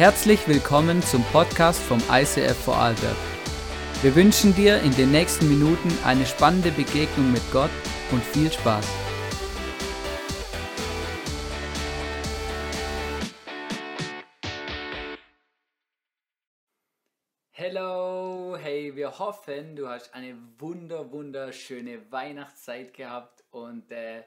Herzlich willkommen zum Podcast vom ICF Vorarlberg. Wir wünschen dir in den nächsten Minuten eine spannende Begegnung mit Gott und viel Spaß. Hello, hey, wir hoffen, du hast eine wunder wunderschöne Weihnachtszeit gehabt und äh,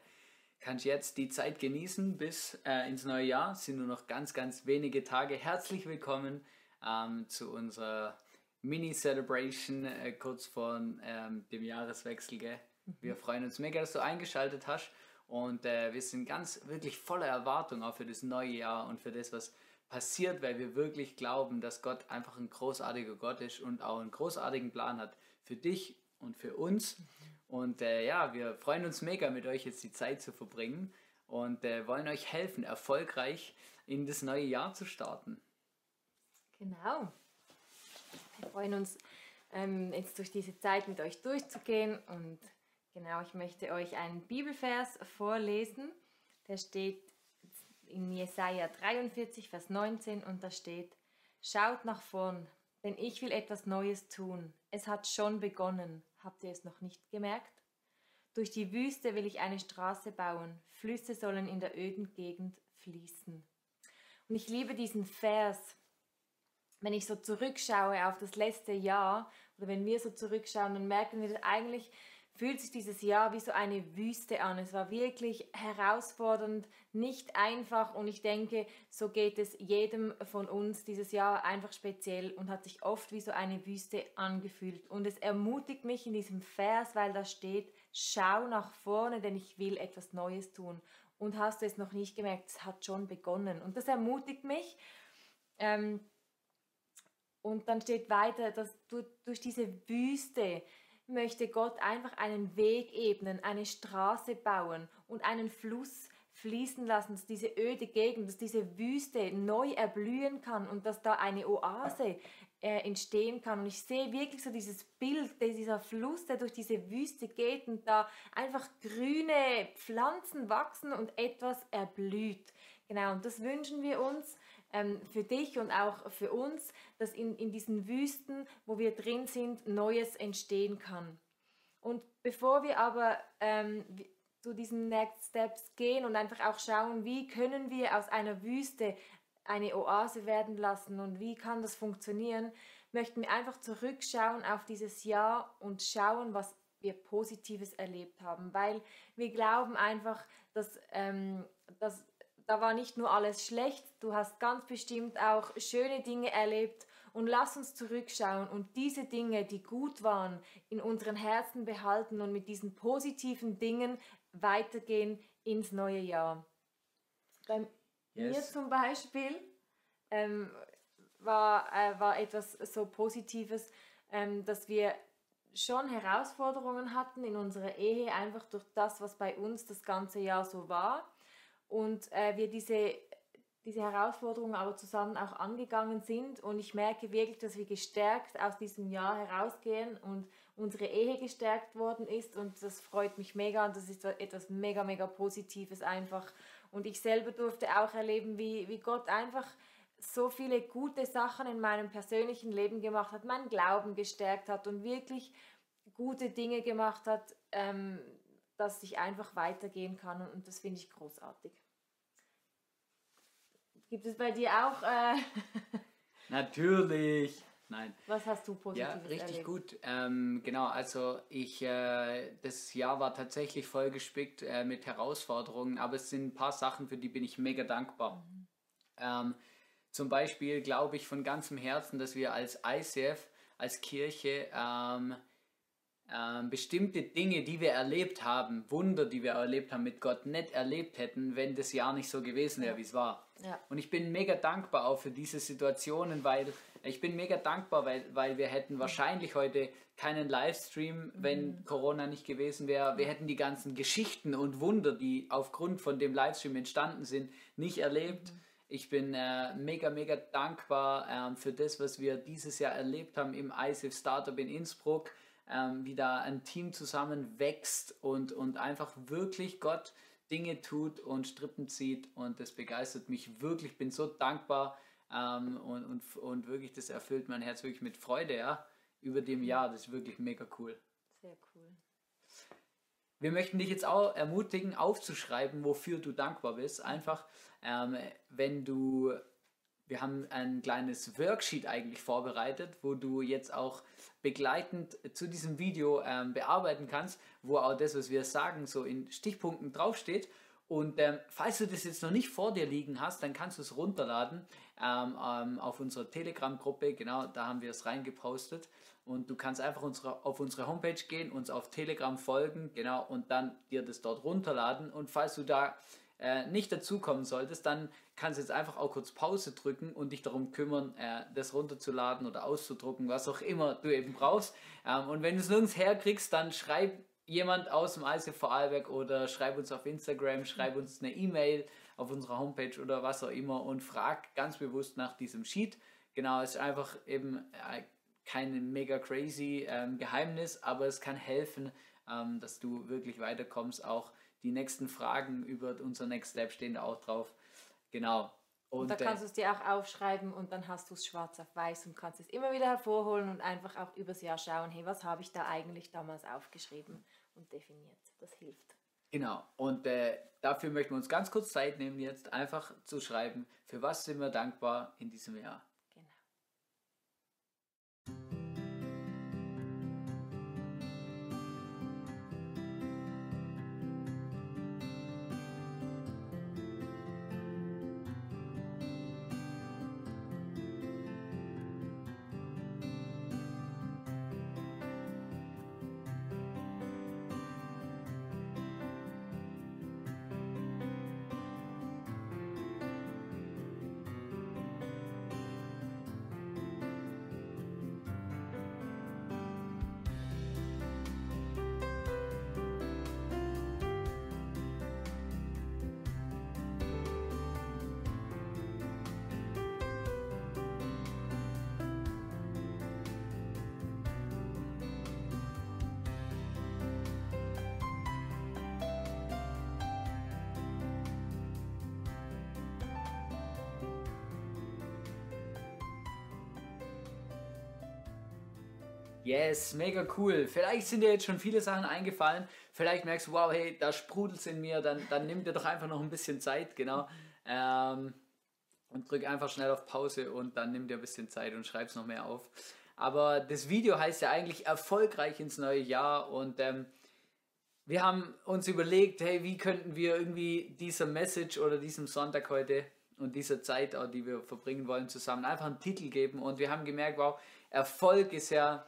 kannst jetzt die Zeit genießen bis äh, ins neue Jahr. Es sind nur noch ganz, ganz wenige Tage. Herzlich willkommen ähm, zu unserer Mini-Celebration äh, kurz vor ähm, dem Jahreswechsel. Gell? Mhm. Wir freuen uns mega, dass du eingeschaltet hast und äh, wir sind ganz wirklich voller Erwartung auch für das neue Jahr und für das, was passiert, weil wir wirklich glauben, dass Gott einfach ein großartiger Gott ist und auch einen großartigen Plan hat für dich und für uns. Und äh, ja, wir freuen uns mega, mit euch jetzt die Zeit zu verbringen und äh, wollen euch helfen, erfolgreich in das neue Jahr zu starten. Genau. Wir freuen uns, ähm, jetzt durch diese Zeit mit euch durchzugehen. Und genau, ich möchte euch einen Bibelvers vorlesen. Der steht in Jesaja 43, Vers 19 und da steht: Schaut nach vorn, denn ich will etwas Neues tun. Es hat schon begonnen. Habt ihr es noch nicht gemerkt? Durch die Wüste will ich eine Straße bauen, Flüsse sollen in der öden Gegend fließen. Und ich liebe diesen Vers, wenn ich so zurückschaue auf das letzte Jahr oder wenn wir so zurückschauen, dann merken wir, dass eigentlich fühlt sich dieses Jahr wie so eine Wüste an. Es war wirklich herausfordernd, nicht einfach und ich denke, so geht es jedem von uns dieses Jahr einfach speziell und hat sich oft wie so eine Wüste angefühlt. Und es ermutigt mich in diesem Vers, weil da steht, schau nach vorne, denn ich will etwas Neues tun. Und hast du es noch nicht gemerkt, es hat schon begonnen. Und das ermutigt mich. Ähm, und dann steht weiter, dass du durch diese Wüste, möchte Gott einfach einen Weg ebnen, eine Straße bauen und einen Fluss fließen lassen, dass diese öde Gegend, dass diese Wüste neu erblühen kann und dass da eine Oase äh, entstehen kann. Und ich sehe wirklich so dieses Bild, dieser Fluss, der durch diese Wüste geht und da einfach grüne Pflanzen wachsen und etwas erblüht. Genau, und das wünschen wir uns ähm, für dich und auch für uns, dass in, in diesen Wüsten, wo wir drin sind, Neues entstehen kann. Und bevor wir aber ähm, zu diesen Next Steps gehen und einfach auch schauen, wie können wir aus einer Wüste eine Oase werden lassen und wie kann das funktionieren, möchten wir einfach zurückschauen auf dieses Jahr und schauen, was wir Positives erlebt haben, weil wir glauben einfach, dass, ähm, dass da war nicht nur alles schlecht, du hast ganz bestimmt auch schöne Dinge erlebt und lass uns zurückschauen und diese Dinge, die gut waren, in unseren Herzen behalten und mit diesen positiven Dingen weitergehen ins neue Jahr. Bei yes. mir zum Beispiel ähm, war, äh, war etwas so Positives, ähm, dass wir schon Herausforderungen hatten in unserer Ehe, einfach durch das, was bei uns das ganze Jahr so war und äh, wir diese, diese Herausforderungen aber zusammen auch angegangen sind. Und ich merke wirklich, dass wir gestärkt aus diesem Jahr herausgehen und unsere Ehe gestärkt worden ist. Und das freut mich mega. Und das ist etwas mega, mega Positives einfach. Und ich selber durfte auch erleben, wie, wie Gott einfach so viele gute Sachen in meinem persönlichen Leben gemacht hat, meinen Glauben gestärkt hat und wirklich gute Dinge gemacht hat, ähm, dass ich einfach weitergehen kann. Und, und das finde ich großartig. Gibt es bei dir auch? Äh Natürlich. Nein. Was hast du positives Ja, richtig erlebt? gut. Ähm, genau, also ich, äh, das Jahr war tatsächlich vollgespickt äh, mit Herausforderungen, aber es sind ein paar Sachen, für die bin ich mega dankbar. Mhm. Ähm, zum Beispiel glaube ich von ganzem Herzen, dass wir als ICF, als Kirche, ähm, ähm, bestimmte Dinge, die wir erlebt haben, Wunder, die wir erlebt haben mit Gott, nicht erlebt hätten, wenn das Jahr nicht so gewesen wäre, wie es war. Ja. Und ich bin mega dankbar auch für diese Situationen, weil ich bin mega dankbar, weil, weil wir hätten wahrscheinlich heute keinen Livestream, wenn mhm. Corona nicht gewesen wäre. Wir hätten die ganzen Geschichten und Wunder, die aufgrund von dem Livestream entstanden sind, nicht erlebt. Mhm. Ich bin äh, mega, mega dankbar äh, für das, was wir dieses Jahr erlebt haben im ISIF Startup in Innsbruck ähm, wie da ein Team zusammen wächst und, und einfach wirklich Gott Dinge tut und Strippen zieht und das begeistert mich wirklich. Bin so dankbar Ähm, und, und, und wirklich, das erfüllt mein Herz wirklich mit Freude, ja, über dem Jahr. Das ist wirklich mega cool. Sehr cool. Wir möchten dich jetzt auch ermutigen, aufzuschreiben, wofür du dankbar bist. Einfach, ähm, wenn du, wir haben ein kleines Worksheet eigentlich vorbereitet, wo du jetzt auch begleitend zu diesem Video ähm, bearbeiten kannst, wo auch das, was wir sagen, so in Stichpunkten draufsteht. Und ähm, falls du das jetzt noch nicht vor dir liegen hast, dann kannst du es runterladen ähm, ähm, auf unserer Telegram-Gruppe. Genau, da haben wir es reingepostet. Und du kannst einfach unsere, auf unsere Homepage gehen, uns auf Telegram folgen, genau, und dann dir das dort runterladen. Und falls du da äh, nicht dazukommen solltest, dann kannst du jetzt einfach auch kurz Pause drücken und dich darum kümmern, äh, das runterzuladen oder auszudrucken, was auch immer du eben brauchst. Ähm, und wenn du es nirgends herkriegst, dann schreib jemand aus dem ICF Vorarlberg oder schreib uns auf Instagram, schreib uns eine E-Mail auf unserer Homepage oder was auch immer und frag ganz bewusst nach diesem Sheet. Genau, es ist einfach eben äh, kein mega crazy ähm, Geheimnis, aber es kann helfen, ähm, dass du wirklich weiterkommst. Auch die nächsten Fragen über unser Next Step stehen da auch drauf. Genau. Und, und da kannst du es dir auch aufschreiben und dann hast du es schwarz auf weiß und kannst es immer wieder hervorholen und einfach auch übers Jahr schauen, hey, was habe ich da eigentlich damals aufgeschrieben und definiert. Das hilft. Genau, und äh, dafür möchten wir uns ganz kurz Zeit nehmen, jetzt einfach zu schreiben, für was sind wir dankbar in diesem Jahr. Yes, mega cool. Vielleicht sind dir jetzt schon viele Sachen eingefallen. Vielleicht merkst du, wow, hey, da sprudelt es in mir. Dann, dann nimm dir doch einfach noch ein bisschen Zeit, genau. Ähm, und drück einfach schnell auf Pause und dann nimm dir ein bisschen Zeit und schreib es noch mehr auf. Aber das Video heißt ja eigentlich erfolgreich ins neue Jahr und ähm, wir haben uns überlegt, hey, wie könnten wir irgendwie dieser Message oder diesem Sonntag heute und dieser Zeit, die wir verbringen wollen, zusammen einfach einen Titel geben und wir haben gemerkt, wow, Erfolg ist ja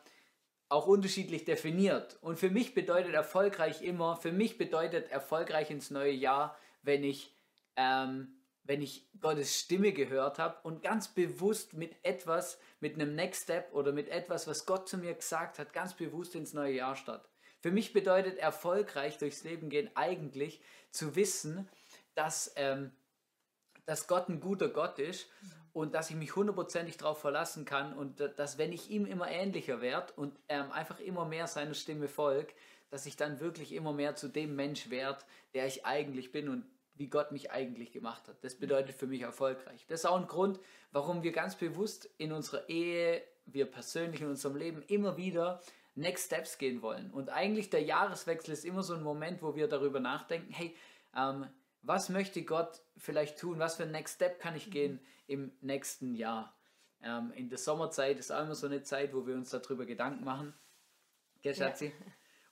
auch unterschiedlich definiert. Und für mich bedeutet erfolgreich immer, für mich bedeutet erfolgreich ins neue Jahr, wenn ich, ähm, wenn ich Gottes Stimme gehört habe und ganz bewusst mit etwas, mit einem Next Step oder mit etwas, was Gott zu mir gesagt hat, ganz bewusst ins neue Jahr statt. Für mich bedeutet erfolgreich durchs Leben gehen eigentlich zu wissen, dass, ähm, dass Gott ein guter Gott ist und dass ich mich hundertprozentig darauf verlassen kann und dass wenn ich ihm immer ähnlicher werde und ähm, einfach immer mehr seiner Stimme folge, dass ich dann wirklich immer mehr zu dem Mensch werde, der ich eigentlich bin und wie Gott mich eigentlich gemacht hat. Das bedeutet für mich erfolgreich. Das ist auch ein Grund, warum wir ganz bewusst in unserer Ehe, wir persönlich in unserem Leben immer wieder Next Steps gehen wollen. Und eigentlich der Jahreswechsel ist immer so ein Moment, wo wir darüber nachdenken, hey, ähm, was möchte Gott vielleicht tun? Was für ein Next Step kann ich gehen im nächsten Jahr? Ähm, in der Sommerzeit ist auch immer so eine Zeit, wo wir uns darüber Gedanken machen. Gell, Schatzi? Ja.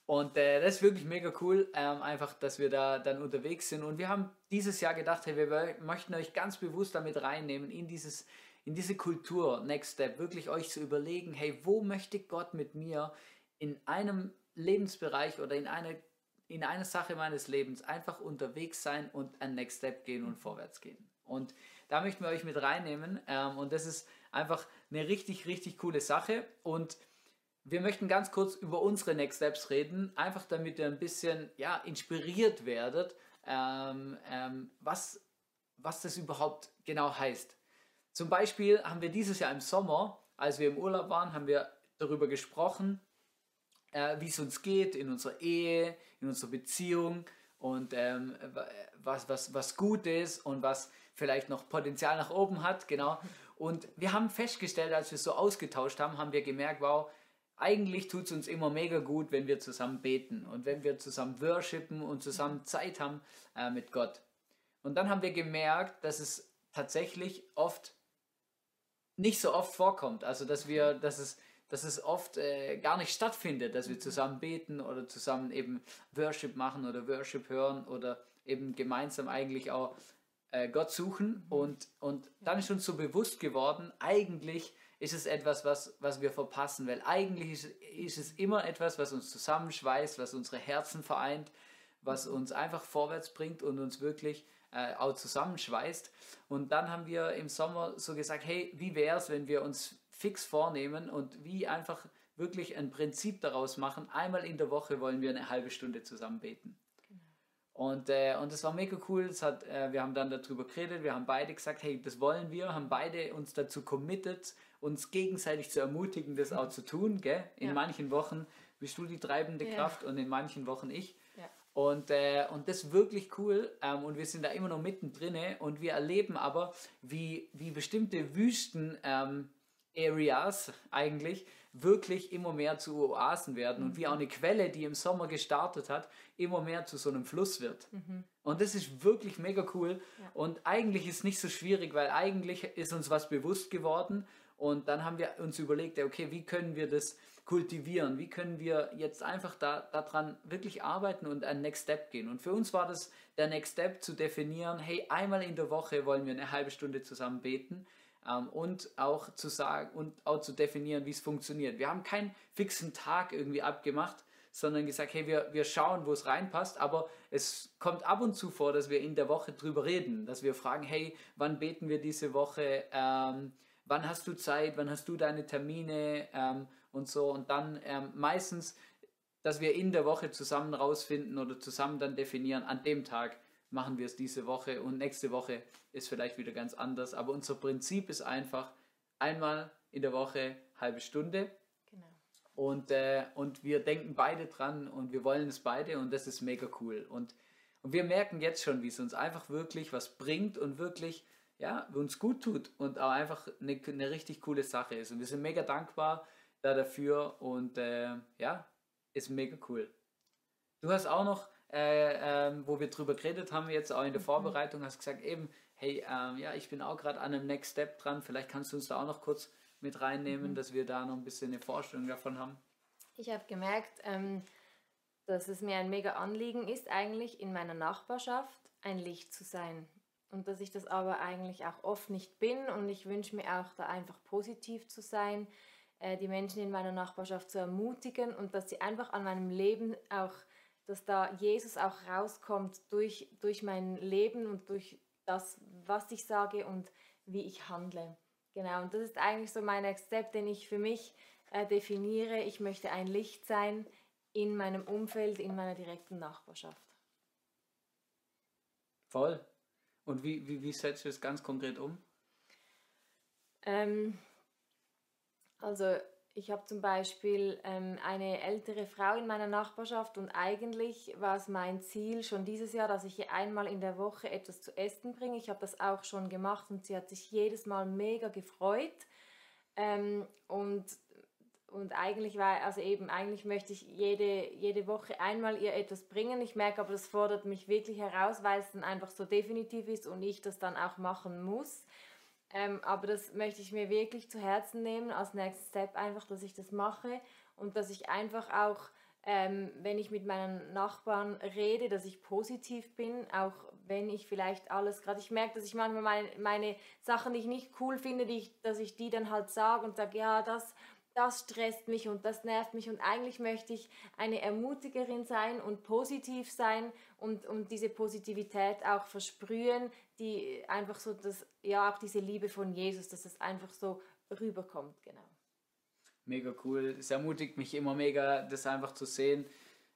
Und äh, das ist wirklich mega cool, ähm, einfach, dass wir da dann unterwegs sind. Und wir haben dieses Jahr gedacht, hey, wir möchten euch ganz bewusst damit reinnehmen in dieses, in diese Kultur, Next Step, wirklich euch zu überlegen, hey, wo möchte Gott mit mir in einem Lebensbereich oder in einer in einer Sache meines Lebens einfach unterwegs sein und ein Next Step gehen und vorwärts gehen. Und da möchten wir euch mit reinnehmen ähm, und das ist einfach eine richtig, richtig coole Sache und wir möchten ganz kurz über unsere Next Steps reden, einfach damit ihr ein bisschen ja, inspiriert werdet, ähm, ähm, was, was das überhaupt genau heißt. Zum Beispiel haben wir dieses Jahr im Sommer, als wir im Urlaub waren, haben wir darüber gesprochen, äh, wie es uns geht in unserer Ehe, in unserer Beziehung und ähm, was, was, was gut ist und was vielleicht noch Potenzial nach oben hat, genau. Und wir haben festgestellt, als wir so ausgetauscht haben, haben wir gemerkt, wow, eigentlich tut es uns immer mega gut, wenn wir zusammen beten und wenn wir zusammen worshipen und zusammen Zeit haben äh, mit Gott. Und dann haben wir gemerkt, dass es tatsächlich oft nicht so oft vorkommt. Also dass wir, dass es, dass es oft äh, gar nicht stattfindet, dass wir zusammen beten oder zusammen eben Worship machen oder Worship hören oder eben gemeinsam eigentlich auch äh, Gott suchen. Und, und dann ist uns so bewusst geworden, eigentlich ist es etwas, was, was wir verpassen, weil eigentlich ist, ist es immer etwas, was uns zusammenschweißt, was unsere Herzen vereint, was uns einfach vorwärts bringt und uns wirklich äh, auch zusammenschweißt. Und dann haben wir im Sommer so gesagt, hey, wie wäre es, wenn wir uns fix vornehmen und wie einfach wirklich ein Prinzip daraus machen, einmal in der Woche wollen wir eine halbe Stunde zusammen beten. Genau. Und, äh, und das war mega cool. Das hat, äh, wir haben dann darüber geredet. Wir haben beide gesagt, hey, das wollen wir. Haben beide uns dazu committed, uns gegenseitig zu ermutigen, das auch zu tun. Gell? In ja. manchen Wochen bist du die treibende ja. Kraft und in manchen Wochen ich. Und, äh, und das ist wirklich cool. Ähm, und wir sind da immer noch mittendrin. Und wir erleben aber, wie, wie bestimmte Wüsten-Areas ähm, eigentlich wirklich immer mehr zu Oasen werden. Und wie auch eine Quelle, die im Sommer gestartet hat, immer mehr zu so einem Fluss wird. Mhm. Und das ist wirklich mega cool. Ja. Und eigentlich ist nicht so schwierig, weil eigentlich ist uns was bewusst geworden. Und dann haben wir uns überlegt, okay, wie können wir das kultivieren? Wie können wir jetzt einfach da, daran wirklich arbeiten und einen Next Step gehen? Und für uns war das der Next Step zu definieren, hey, einmal in der Woche wollen wir eine halbe Stunde zusammen beten ähm, und auch zu sagen und auch zu definieren, wie es funktioniert. Wir haben keinen fixen Tag irgendwie abgemacht, sondern gesagt, hey, wir, wir schauen, wo es reinpasst, aber es kommt ab und zu vor, dass wir in der Woche drüber reden, dass wir fragen, hey, wann beten wir diese Woche, ähm, wann hast du Zeit, wann hast du deine Termine ähm, und so. Und dann ähm, meistens, dass wir in der Woche zusammen rausfinden oder zusammen dann definieren, an dem Tag machen wir es diese Woche und nächste Woche ist vielleicht wieder ganz anders. Aber unser Prinzip ist einfach einmal in der Woche halbe Stunde. Genau. Und, äh, und wir denken beide dran und wir wollen es beide und das ist mega cool. Und, und wir merken jetzt schon, wie es uns einfach wirklich was bringt und wirklich ja, uns gut tut und auch einfach eine, eine richtig coole Sache ist. Und wir sind mega dankbar da dafür und äh, ja, ist mega cool. Du hast auch noch, äh, äh, wo wir drüber geredet haben, jetzt auch in der. Vorbereitung, hast gesagt, eben, hey, ähm, ja, ich bin auch gerade an einem Next Step dran, vielleicht kannst du uns da auch noch kurz mit reinnehmen, mhm. dass wir da noch ein bisschen eine Vorstellung davon haben. Ich habe gemerkt, ähm, dass es mir ein mega Anliegen ist, eigentlich in meiner Nachbarschaft ein Licht zu sein. Und dass ich das aber eigentlich auch oft nicht bin und ich wünsche mir auch da einfach positiv zu sein, äh, die Menschen in meiner Nachbarschaft zu ermutigen und dass sie einfach an meinem Leben auch, dass da Jesus auch rauskommt durch, durch mein Leben und durch das, was ich sage und wie ich handle. Genau, und das ist eigentlich so mein Next Step, den ich für mich äh, definiere. Ich möchte ein Licht sein in meinem Umfeld, in meiner direkten Nachbarschaft. Voll. Und wie, wie, wie setzt du das ganz konkret um? Ähm, also ich habe zum Beispiel ähm, eine ältere Frau in meiner Nachbarschaft und eigentlich war es mein Ziel schon dieses Jahr, dass ich ihr einmal in der Woche etwas zu essen bringe. Ich habe das auch schon gemacht und sie hat sich jedes Mal mega gefreut. Ähm, und, und eigentlich war, also eben, eigentlich möchte ich jede, jede Woche einmal ihr etwas bringen. Ich merke aber, das fordert mich wirklich heraus, weil es dann einfach so definitiv ist und ich das dann auch machen muss. Ähm, aber das möchte ich mir wirklich zu Herzen nehmen als Next Step, einfach, dass ich das mache und dass ich einfach auch, ähm, wenn ich mit meinen Nachbarn rede, dass ich positiv bin, auch wenn ich vielleicht alles gerade, ich merke, dass ich manchmal meine, meine Sachen, die ich nicht cool finde, die ich, dass ich die dann halt sage und sage, ja, das das stresst mich und das nervt mich und eigentlich möchte ich eine Ermutigerin sein und positiv sein und, und diese Positivität auch versprühen, die einfach so das, ja auch diese Liebe von Jesus, dass es einfach so rüberkommt, genau. Mega cool. Es ermutigt mich immer mega, das einfach zu sehen,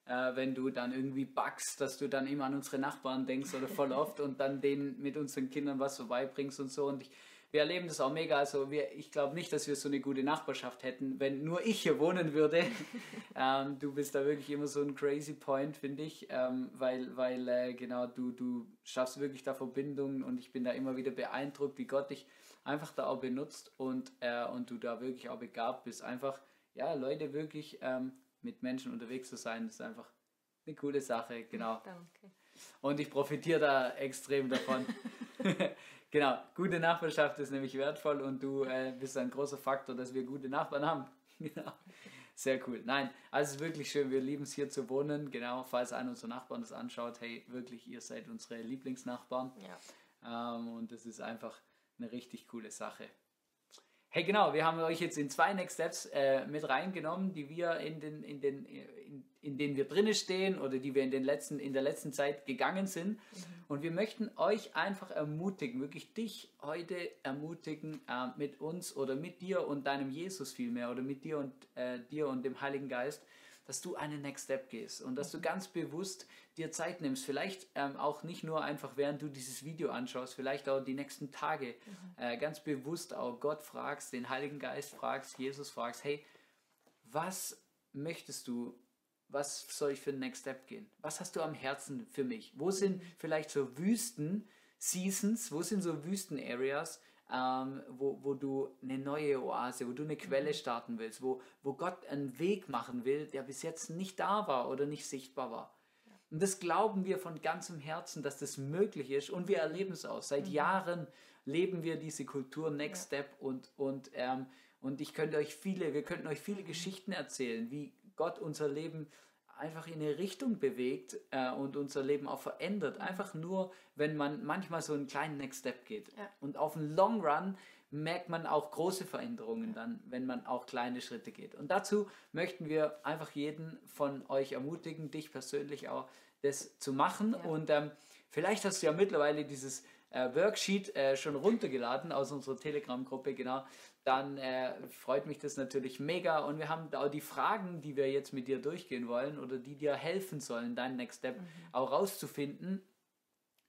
äh, wenn du dann irgendwie backst, dass du dann immer an unsere Nachbarn denkst oder voll oft und dann denen mit unseren Kindern was vorbeibringst und so. Und ich wir erleben das auch mega. Also wir, ich glaube nicht, dass wir so eine gute Nachbarschaft hätten, wenn nur ich hier wohnen würde. ähm, du bist da wirklich immer so ein crazy Point, finde ich, ähm, weil, weil äh, genau du, du schaffst wirklich da Verbindungen und ich bin da immer wieder beeindruckt, wie Gott dich einfach da auch benutzt und, äh, und du da wirklich auch begabt bist. Einfach, ja, Leute wirklich ähm, mit Menschen unterwegs zu sein, ist einfach eine coole Sache, genau. Danke. Und ich profitiere da extrem davon. genau, gute Nachbarschaft ist nämlich wertvoll und du äh, bist ein großer Faktor, dass wir gute Nachbarn haben. genau. Sehr cool. Nein, also es ist wirklich schön. Wir lieben es hier zu wohnen. Genau, falls einer unserer Nachbarn das anschaut, hey, wirklich, ihr seid unsere Lieblingsnachbarn. Ja. Ähm, und das ist einfach eine richtig coole Sache. Hey, genau, wir haben euch jetzt in zwei Next Steps äh, mit reingenommen, die wir in den, in den, in, in denen wir drinnen stehen oder die wir in, den letzten, in der letzten Zeit gegangen sind. Mhm. Und wir möchten euch einfach ermutigen, wirklich dich heute ermutigen, äh, mit uns oder mit dir und deinem Jesus vielmehr oder mit dir und äh, dir und dem Heiligen Geist, dass du einen Next Step gehst und dass du ganz bewusst dir Zeit nimmst. Vielleicht ähm, auch nicht nur einfach, während du dieses Video anschaust, vielleicht auch die nächsten Tage mhm. äh, ganz bewusst auch Gott fragst, den Heiligen Geist fragst, Jesus fragst, hey, was möchtest du, was soll ich für den Next Step gehen? Was hast du am Herzen für mich? Wo sind mhm. vielleicht so Wüsten, Seasons, wo sind so Wüsten-Areas, ähm, wo, wo du eine neue Oase, wo du eine Quelle mhm. starten willst, wo, wo Gott einen Weg machen will, der bis jetzt nicht da war oder nicht sichtbar war. Und das glauben wir von ganzem Herzen, dass das möglich ist und wir erleben es auch. Seit mhm. Jahren leben wir diese Kultur Next ja. Step und, und, ähm, und ich könnte euch viele, wir könnten euch viele mhm. Geschichten erzählen, wie Gott unser Leben einfach in eine Richtung bewegt äh, und unser Leben auch verändert. Einfach nur, wenn man manchmal so einen kleinen Next Step geht. Ja. Und auf den Long Run merkt man auch große Veränderungen dann, wenn man auch kleine Schritte geht. Und dazu möchten wir einfach jeden von euch ermutigen, dich persönlich auch das zu machen. Ja. Und ähm, vielleicht hast du ja mittlerweile dieses äh, Worksheet äh, schon runtergeladen aus unserer Telegram-Gruppe, genau dann äh, freut mich das natürlich mega. Und wir haben auch die Fragen, die wir jetzt mit dir durchgehen wollen oder die dir helfen sollen, deinen Next Step mhm. auch rauszufinden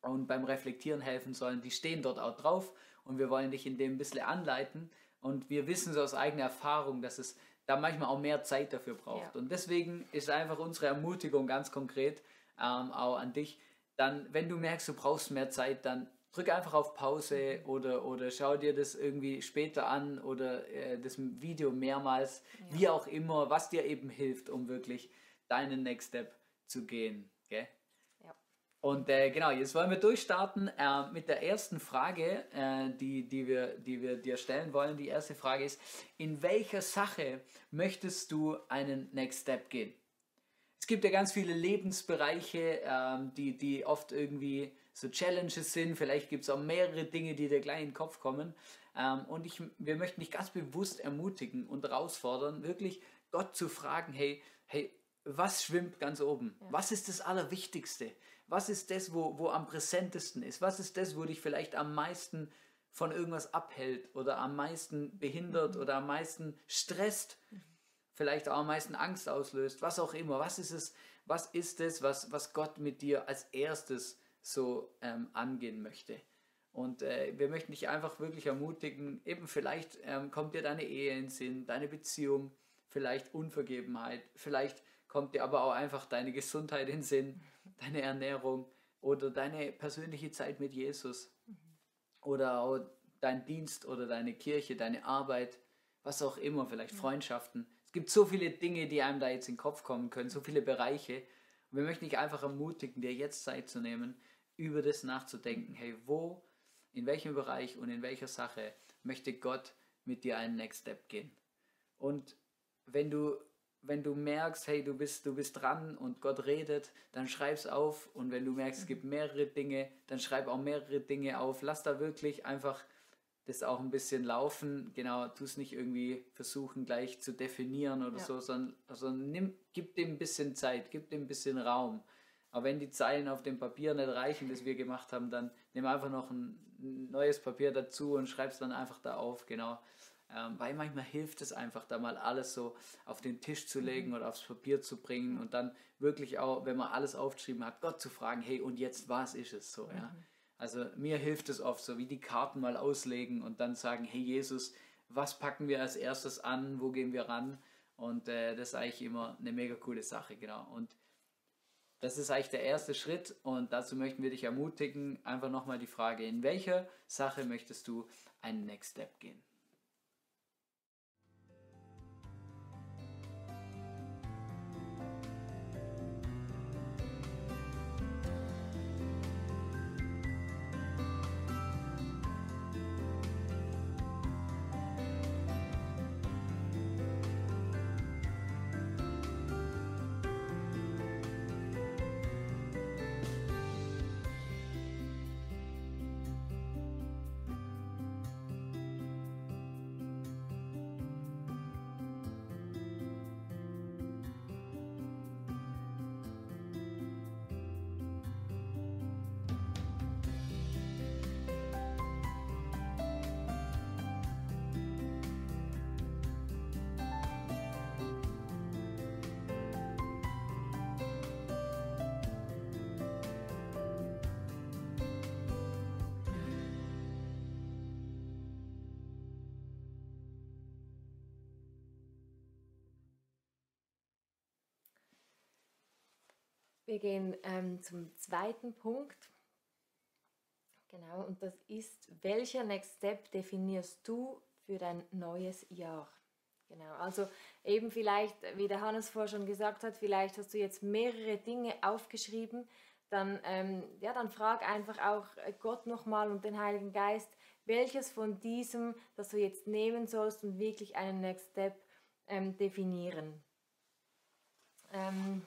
und beim Reflektieren helfen sollen, die stehen dort auch drauf. Und wir wollen dich in dem ein bisschen anleiten. Und wir wissen so aus eigener Erfahrung, dass es da manchmal auch mehr Zeit dafür braucht. Ja. Und deswegen ist einfach unsere Ermutigung ganz konkret ähm, auch an dich. Dann, wenn du merkst, du brauchst mehr Zeit, dann drück einfach auf Pause oder, oder schau dir das irgendwie später an oder äh, das Video mehrmals, ja. wie auch immer, was dir eben hilft, um wirklich deinen Next Step zu gehen. Und äh, genau, jetzt wollen wir durchstarten äh, mit der ersten Frage, äh, die, die, wir, die wir dir stellen wollen. Die erste Frage ist, in welcher Sache möchtest du einen Next Step gehen? Es gibt ja ganz viele Lebensbereiche, ähm, die, die oft irgendwie so Challenges sind. Vielleicht gibt es auch mehrere Dinge, die dir gleich in den Kopf kommen. Ähm, und ich, wir möchten dich ganz bewusst ermutigen und herausfordern, wirklich Gott zu fragen, hey, hey, was schwimmt ganz oben? Ja. Was ist das Allerwichtigste? Was ist das, wo, wo am präsentesten ist? Was ist das, wo dich vielleicht am meisten von irgendwas abhält oder am meisten behindert mhm. oder am meisten stresst? Vielleicht auch am meisten Angst auslöst, was auch immer. Was ist es, was ist es, was, was Gott mit dir als erstes so ähm, angehen möchte. Und äh, wir möchten dich einfach wirklich ermutigen, eben vielleicht ähm, kommt dir deine Ehe in Sinn, deine Beziehung, vielleicht Unvergebenheit, vielleicht kommt dir aber auch einfach deine Gesundheit in Sinn, deine Ernährung oder deine persönliche Zeit mit Jesus oder auch dein Dienst oder deine Kirche, deine Arbeit, was auch immer, vielleicht Freundschaften. Es gibt so viele Dinge, die einem da jetzt in den Kopf kommen können, so viele Bereiche. Und wir möchten dich einfach ermutigen, dir jetzt Zeit zu nehmen, über das nachzudenken, hey, wo, in welchem Bereich und in welcher Sache möchte Gott mit dir einen Next Step gehen. Und wenn du, wenn du merkst, hey, du bist, du bist dran und Gott redet, dann schreib es auf. Und wenn du merkst, es gibt mehrere Dinge, dann schreib auch mehrere Dinge auf. Lass da wirklich einfach das auch ein bisschen laufen. Genau, tu es nicht irgendwie versuchen gleich zu definieren oder ja. so, sondern, sondern nimm, gib dem ein bisschen Zeit, gib dem ein bisschen Raum. Aber wenn die Zeilen auf dem Papier nicht reichen, das wir gemacht haben, dann nimm einfach noch ein neues Papier dazu und schreib es dann einfach da auf, genau. Ähm, weil manchmal hilft es einfach, da mal alles so auf den Tisch zu legen mhm. oder aufs Papier zu bringen und dann wirklich auch, wenn man alles aufgeschrieben hat, Gott zu fragen, hey, und jetzt was ist es so, ja. Mhm. Also mir hilft es oft so, wie die Karten mal auslegen und dann sagen, hey Jesus, was packen wir als erstes an, wo gehen wir ran? Und äh, das ist eigentlich immer eine mega coole Sache, genau. Und das ist eigentlich der erste Schritt und dazu möchten wir dich ermutigen, einfach nochmal die Frage, in welcher Sache möchtest du einen Next Step gehen? Wir gehen ähm, zum zweiten Punkt. Genau, und das ist, welcher Next Step definierst du für dein neues Jahr? Genau, also eben vielleicht, wie der Hannes vorher schon gesagt hat, vielleicht hast du jetzt mehrere Dinge aufgeschrieben, dann, ähm, ja, dann frag einfach auch Gott nochmal und den Heiligen Geist, welches von diesem, das du jetzt nehmen sollst und wirklich einen Next Step ähm, definieren. Ähm,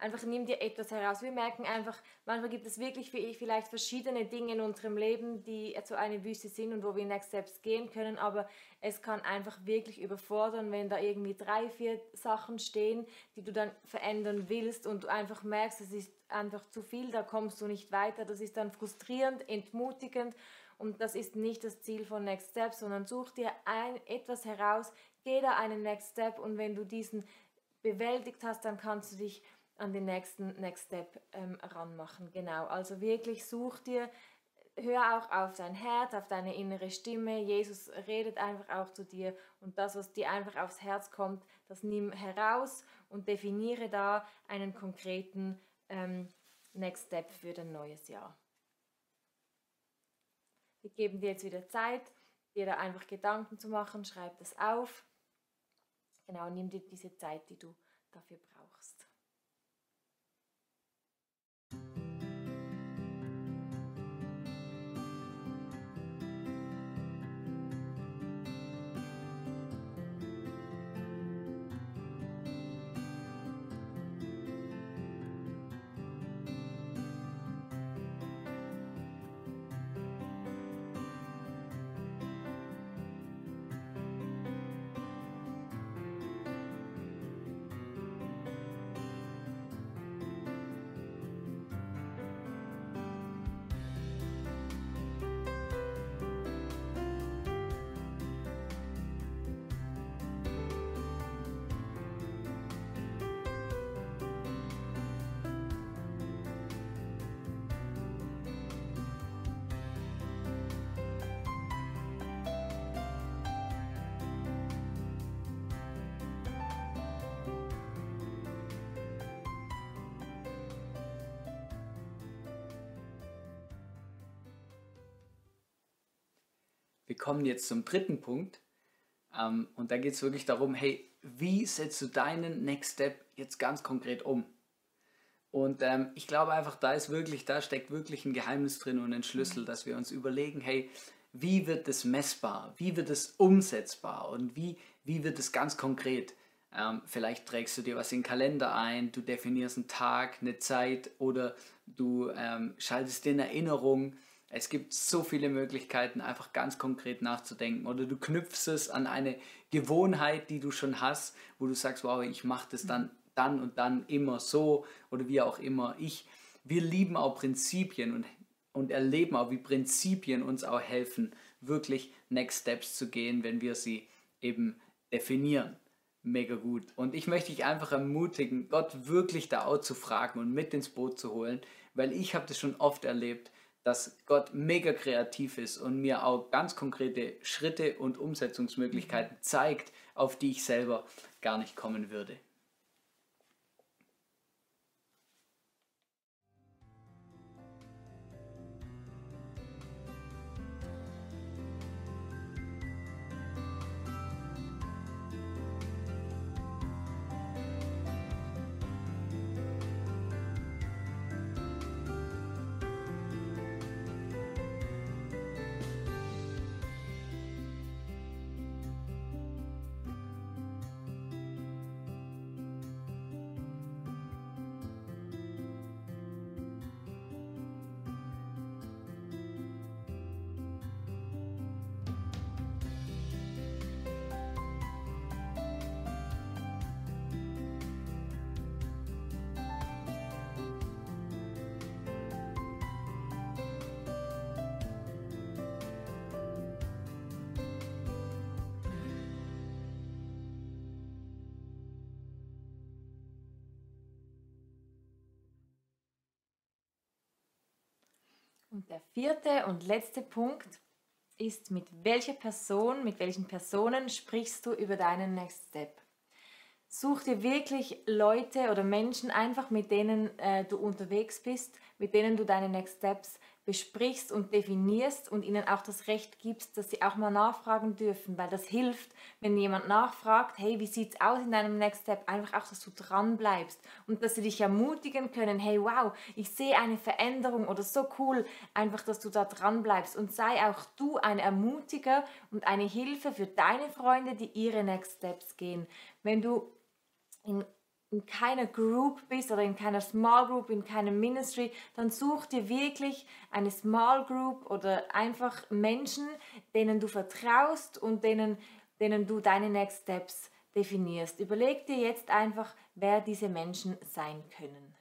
Einfach nimm dir etwas heraus. Wir merken einfach, manchmal gibt es wirklich vielleicht verschiedene Dinge in unserem Leben, die zu einer Wüste sind und wo wir Next Steps gehen können, aber es kann einfach wirklich überfordern, wenn da irgendwie drei, vier Sachen stehen, die du dann verändern willst und du einfach merkst, es ist einfach zu viel, da kommst du nicht weiter. Das ist dann frustrierend, entmutigend und das ist nicht das Ziel von Next Steps, sondern such dir ein, etwas heraus, geh da einen Next Step und wenn du diesen bewältigt hast, dann kannst du dich an den nächsten Next Step ähm, ranmachen. Genau, also wirklich such dir, hör auch auf dein Herz, auf deine innere Stimme. Jesus redet einfach auch zu dir und das, was dir einfach aufs Herz kommt, das nimm heraus und definiere da einen konkreten ähm, Next Step für dein neues Jahr. Wir geben dir jetzt wieder Zeit, dir da einfach Gedanken zu machen, schreib das auf. Genau, nimm dir diese Zeit, die du dafür brauchst. Wir kommen jetzt zum dritten Punkt. Ähm, und da geht es wirklich darum, hey, wie setzt du deinen Next Step jetzt ganz konkret um? Und ähm, ich glaube einfach, da ist wirklich, da steckt wirklich ein Geheimnis drin und ein Schlüssel, dass wir uns überlegen, hey, wie wird es messbar? Wie wird es umsetzbar? Und wie, wie wird es ganz konkret? Ähm, vielleicht trägst du dir was in den Kalender ein, du definierst einen Tag, eine Zeit oder du ähm, schaltest dir eine Erinnerung es gibt so viele Möglichkeiten, einfach ganz konkret nachzudenken. Oder du knüpfst es an eine Gewohnheit, die du schon hast, wo du sagst, wow, ich mache das dann, dann und dann immer so oder wie auch immer. Ich, wir lieben auch Prinzipien und, und erleben auch, wie Prinzipien uns auch helfen, wirklich Next Steps zu gehen, wenn wir sie eben definieren. Mega gut. Und ich möchte dich einfach ermutigen, Gott wirklich da auch zu fragen und mit ins Boot zu holen, weil ich habe das schon oft erlebt, dass Gott mega kreativ ist und mir auch ganz konkrete Schritte und Umsetzungsmöglichkeiten zeigt, auf die ich selber gar nicht kommen würde. Und der vierte und letzte Punkt ist, mit welcher Person, mit welchen Personen sprichst du über deinen Next Step? Such dir wirklich Leute oder Menschen einfach, mit denen äh, du unterwegs bist, mit denen du deine Next Steps besprichst und definierst und ihnen auch das Recht gibst, dass sie auch mal nachfragen dürfen, weil das hilft, wenn jemand nachfragt, hey, wie sieht's aus in deinem Next Step, einfach auch, dass du dran bleibst und dass sie dich ermutigen können, hey, wow, ich sehe eine Veränderung oder so cool, einfach, dass du da dran bleibst und sei auch du ein Ermutiger und eine Hilfe für deine Freunde, die ihre Next Steps gehen. Wenn du in in keiner Group bist oder in keiner Small Group, in keinem Ministry, dann such dir wirklich eine Small Group oder einfach Menschen, denen du vertraust und denen, denen du deine Next Steps definierst. Überleg dir jetzt einfach, wer diese Menschen sein können.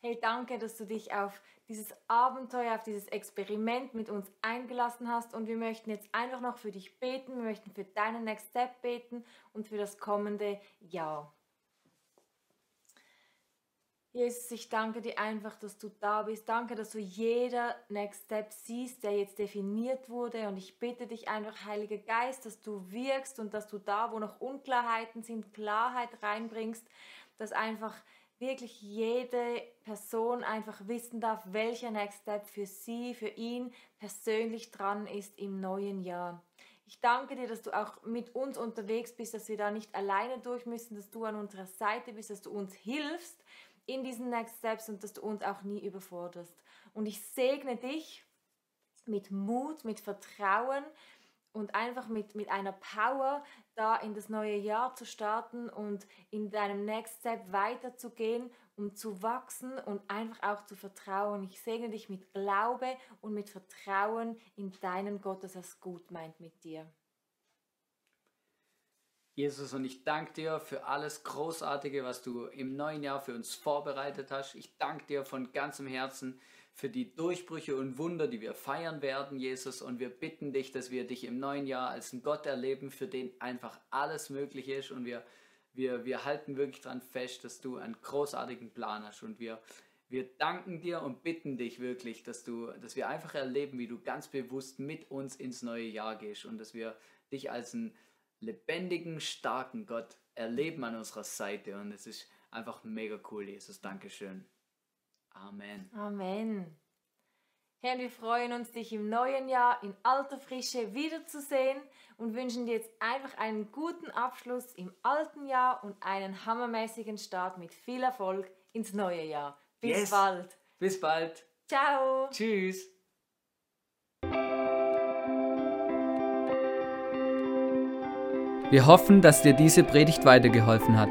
Hey, danke, dass du dich auf dieses Abenteuer, auf dieses Experiment mit uns eingelassen hast und wir möchten jetzt einfach noch für dich beten, wir möchten für deinen Next Step beten und für das kommende Jahr. Jesus, ich danke dir einfach, dass du da bist. Danke, dass du jeder Next Step siehst, der jetzt definiert wurde. Und ich bitte dich einfach, Heiliger Geist, dass du wirkst und dass du da, wo noch Unklarheiten sind, Klarheit reinbringst, dass einfach wirklich jede Person einfach wissen darf, welcher Next Step für sie, für ihn persönlich dran ist im neuen Jahr. Ich danke dir, dass du auch mit uns unterwegs bist, dass wir da nicht alleine durch müssen, dass du an unserer Seite bist, dass du uns hilfst in diesen Next Steps und dass du uns auch nie überforderst. Und ich segne dich mit Mut, mit Vertrauen, und einfach mit, mit einer Power da in das neue Jahr zu starten und in deinem Next Step weiterzugehen, um zu wachsen und einfach auch zu vertrauen. Ich segne dich mit Glaube und mit Vertrauen in deinen Gott, dass er es gut meint mit dir. Jesus, und ich danke dir für alles Großartige, was du im neuen Jahr für uns vorbereitet hast. Ich danke dir von ganzem Herzen für die Durchbrüche und Wunder, die wir feiern werden, Jesus. Und wir bitten dich, dass wir dich im neuen Jahr als einen Gott erleben, für den einfach alles möglich ist. Und wir, wir, wir halten wirklich daran fest, dass du einen großartigen Plan hast. Und wir, wir danken dir und bitten dich wirklich, dass, du, dass wir einfach erleben, wie du ganz bewusst mit uns ins neue Jahr gehst und dass wir dich als einen lebendigen, starken Gott erleben an unserer Seite. Und es ist einfach mega cool, Jesus. Dankeschön. Amen. Amen. Herr, wir freuen uns, dich im neuen Jahr in alter Frische wiederzusehen und wünschen dir jetzt einfach einen guten Abschluss im alten Jahr und einen hammermäßigen Start mit viel Erfolg ins neue Jahr. Bis Yes. bald. Bis bald. Ciao. Tschüss. Wir hoffen, dass dir diese Predigt weitergeholfen hat.